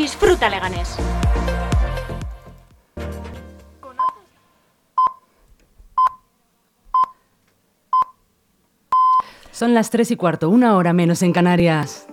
Disfruta Leganés. Son las tres y cuarto, una hora menos en Canarias.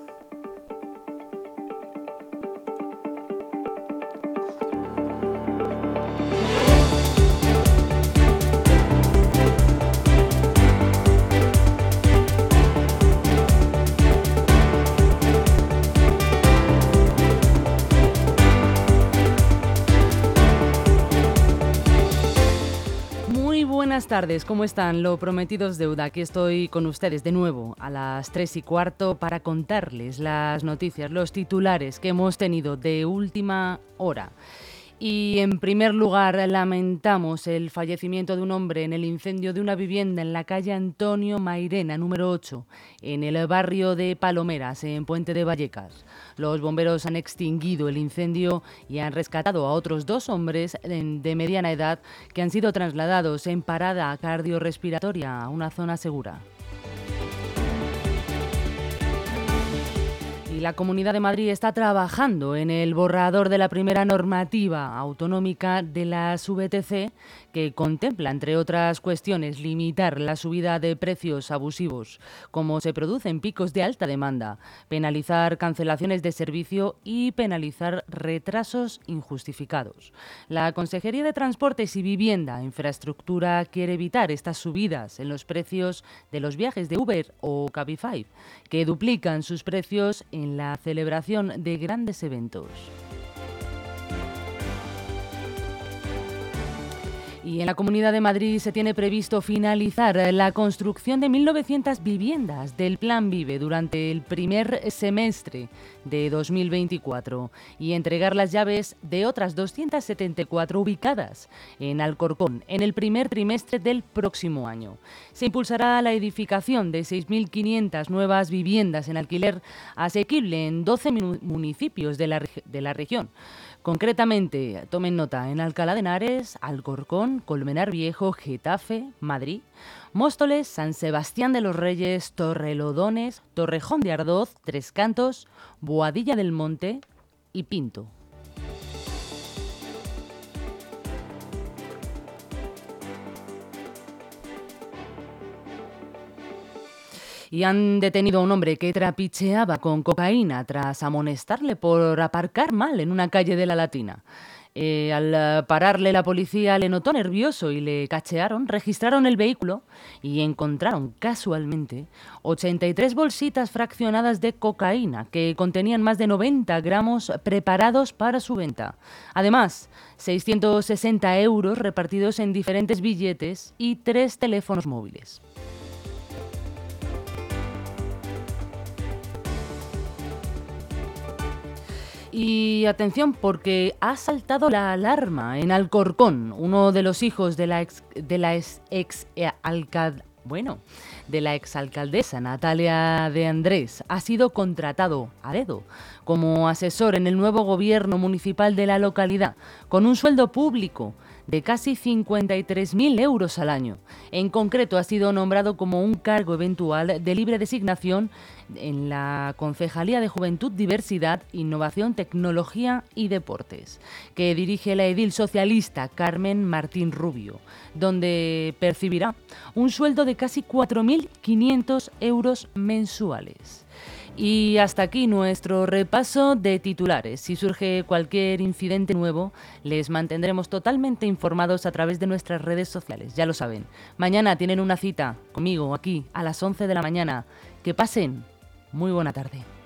Buenas tardes, ¿cómo están? Lo prometido es deuda. Aquí estoy con ustedes de nuevo a las 3 y cuarto para contarles las noticias, los titulares que hemos tenido de última hora. Y en primer lugar, lamentamos el fallecimiento de un hombre en el incendio de una vivienda en la calle Antonio Mairena, número 8, en el barrio de Palomeras, en Puente de Vallecas. Los bomberos han extinguido el incendio y han rescatado a otros dos hombres de mediana edad que han sido trasladados en parada cardiorrespiratoria a una zona segura. Y la Comunidad de Madrid está trabajando en el borrador de la primera normativa autonómica de las VTC que contempla, entre otras cuestiones, limitar la subida de precios abusivos, como se producen picos de alta demanda, penalizar cancelaciones de servicio y penalizar retrasos injustificados. La Consejería de Transportes y Vivienda, Infraestructura, quiere evitar estas subidas en los precios de los viajes de Uber o Cabify, que duplican sus precios en la celebración de grandes eventos. Y en la Comunidad de Madrid se tiene previsto finalizar la construcción de 1.900 viviendas del Plan Vive durante el primer semestre de 2024 y entregar las llaves de otras 274 ubicadas en Alcorcón en el primer trimestre del próximo año. Se impulsará la edificación de 6.500 nuevas viviendas en alquiler asequible en 12 municipios de la, de la región. Concretamente, tomen nota, en Alcalá de Henares, Alcorcón, Colmenar Viejo, Getafe, Madrid, Móstoles, San Sebastián de los Reyes, Torrelodones, Torrejón de Ardoz, Tres Cantos, Boadilla del Monte y Pinto. Y han detenido a un hombre que trapicheaba con cocaína tras amonestarle por aparcar mal en una calle de la Latina. Eh, al pararle la policía le notó nervioso y le cachearon, registraron el vehículo y encontraron casualmente 83 bolsitas fraccionadas de cocaína que contenían más de 90 gramos preparados para su venta. Además, 660 euros repartidos en diferentes billetes y tres teléfonos móviles. Y atención porque ha saltado la alarma en Alcorcón, uno de los hijos de la ex, de la ex, eh, bueno, de la Natalia de Andrés ha sido contratado a dedo como asesor en el nuevo gobierno municipal de la localidad, con un sueldo público de casi 53.000 euros al año. En concreto, ha sido nombrado como un cargo eventual de libre designación en la Concejalía de Juventud, Diversidad, Innovación, Tecnología y Deportes, que dirige la edil socialista Carmen Martín Rubio, donde percibirá un sueldo de casi 4.500 euros mensuales. Y hasta aquí nuestro repaso de titulares. Si surge cualquier incidente nuevo, les mantendremos totalmente informados a través de nuestras redes sociales, ya lo saben. Mañana tienen una cita conmigo aquí a las 11 de la mañana. Que pasen muy buena tarde.